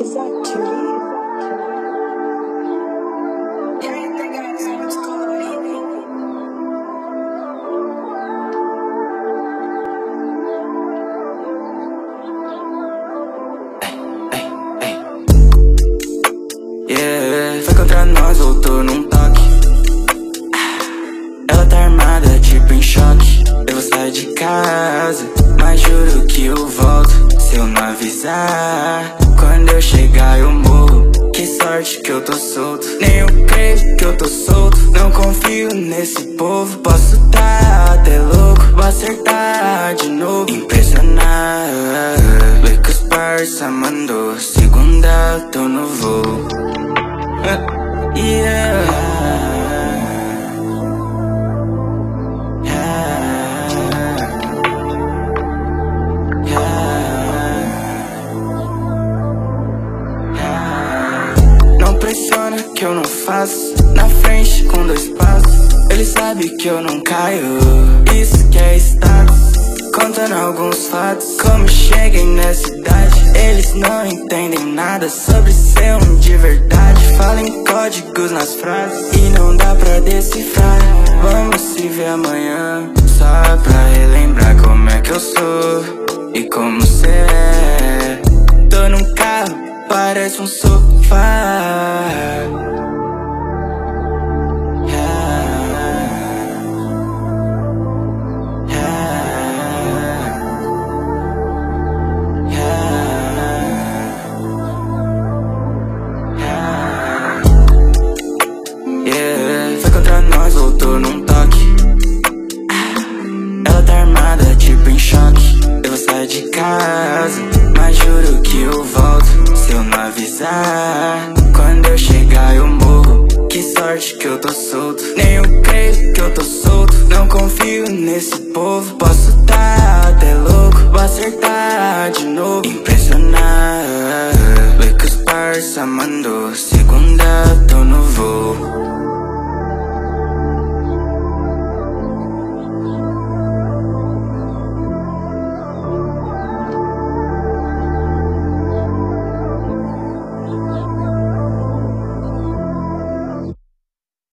Is contra nós, voltou num toque. Ela tá armada, tipo em choque. Eu vou sair de casa, que eu volto se eu não avisar. Quando eu chegar, eu morro. Que sorte que eu tô solto. Nem eu creio que eu tô solto. Não confio nesse povo. Posso tá até louco, vou acertar de novo. Impressionar. Vê que os parça mandou. Segunda, tô no voo. Yeah. Que eu não faço. Na frente com dois passos. Ele sabe que eu não caio. Isso que é status. Contando alguns fatos. Como cheguei nessa idade. Eles não entendem nada sobre ser um de verdade. Fala em códigos nas frases. E não dá pra decifrar. Vamos se ver amanhã. Só pra relembrar como é que eu sou. E como cê é. Tô num carro, parece um sofá. Que eu tô solto. Não confio nesse povo. Posso tá até louco, vou acertar de novo. Impressionar. Vê que os parça mandou. Segunda, tô no voo.